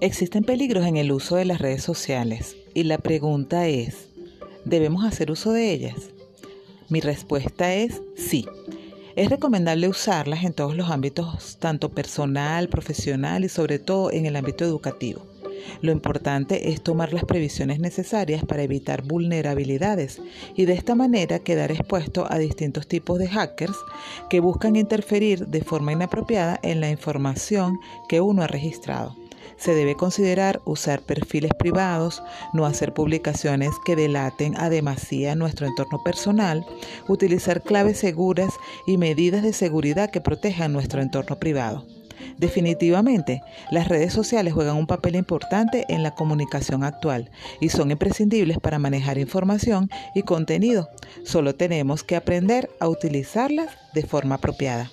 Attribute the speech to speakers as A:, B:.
A: Existen peligros en el uso de las redes sociales y la pregunta es, ¿debemos hacer uso de ellas? Mi respuesta es sí. Es recomendable usarlas en todos los ámbitos, tanto personal, profesional y sobre todo en el ámbito educativo. Lo importante es tomar las previsiones necesarias para evitar vulnerabilidades y de esta manera quedar expuesto a distintos tipos de hackers que buscan interferir de forma inapropiada en la información que uno ha registrado. Se debe considerar usar perfiles privados, no hacer publicaciones que delaten a demasía nuestro entorno personal, utilizar claves seguras y medidas de seguridad que protejan nuestro entorno privado. Definitivamente, las redes sociales juegan un papel importante en la comunicación actual y son imprescindibles para manejar información y contenido. Solo tenemos que aprender a utilizarlas de forma apropiada.